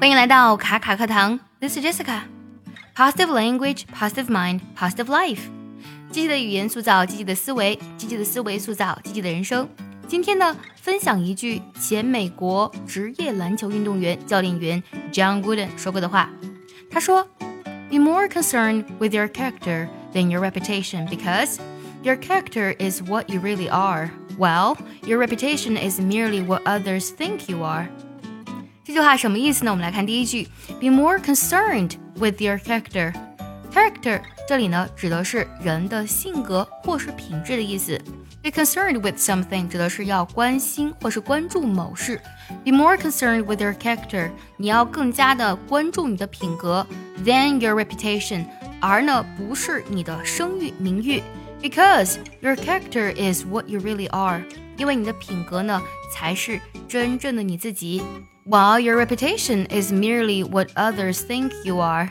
欢迎来到卡卡课堂，This is Jessica。Positive language, positive mind, positive life。积极的语言塑造积极的思维，积极的思维塑造积极的人生。今天呢，分享一句前美国职业篮球运动员、教练员 John Wooden 说过的话。他说：“Be more concerned with your character than your reputation, because your character is what you really are, while your reputation is merely what others think you are.” 这句话什么意思呢？我们来看第一句，Be more concerned with your character。character 这里呢指的是人的性格或是品质的意思。Be concerned with something 指的是要关心或是关注某事。Be more concerned with your character，你要更加的关注你的品格，than your reputation，而呢不是你的声誉名誉。Because your character is what you really are，因为你的品格呢才是真正的你自己。while your reputation is merely what others think you are，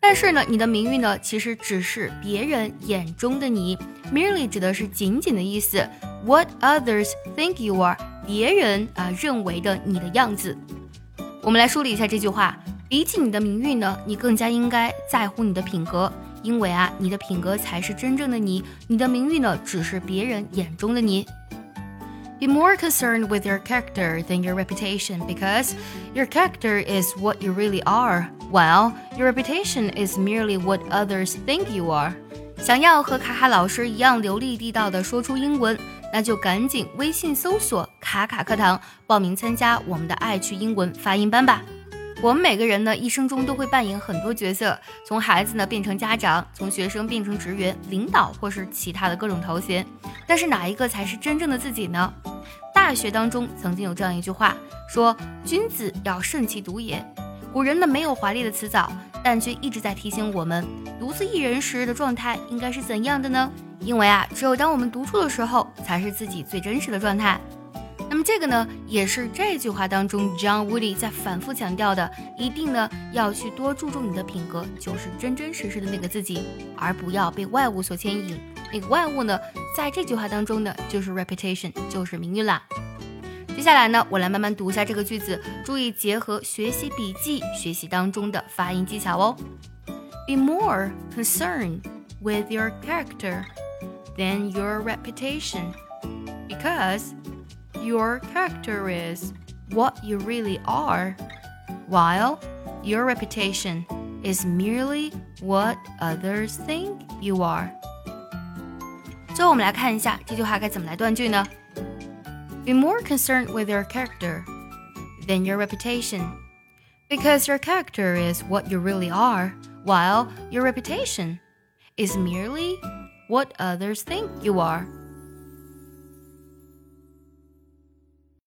但是呢，你的名誉呢，其实只是别人眼中的你。merely 指的是仅仅的意思，what others think you are，别人啊认为的你的样子。我们来梳理一下这句话：比起你的名誉呢，你更加应该在乎你的品格， 因为啊，你的品格才是真正的你，你的名誉呢，只是别人眼中的你。Be more concerned with your character than your reputation because your character is what you really are, while your reputation is merely what others think you are. 想要和卡卡老师一样流利地道的说出英文，那就赶紧微信搜索“卡卡课堂”，报名参加我们的爱趣英文发音班吧。我们每个人呢，一生中都会扮演很多角色，从孩子呢变成家长，从学生变成职员、领导，或是其他的各种头衔。但是哪一个才是真正的自己呢？大学当中曾经有这样一句话，说君子要慎其独也。古人呢没有华丽的辞藻，但却一直在提醒我们，独自一人时的状态应该是怎样的呢？因为啊，只有当我们独处的时候，才是自己最真实的状态。那么这个呢，也是这句话当中 John Woody 在反复强调的，一定呢要去多注重你的品格，就是真真实实的那个自己，而不要被外物所牵引。那个外物呢，在这句话当中呢，就是 reputation，就是名誉啦。接下来呢，我来慢慢读一下这个句子，注意结合学习笔记学习当中的发音技巧哦。Be more concerned with your character than your reputation, because your character is what you really are, while your reputation is merely what others think you are. 最后，我们来看一下这句话该怎么来断句呢？Be more concerned with your character than your reputation, because your character is what you really are, while your reputation is merely what others think you are.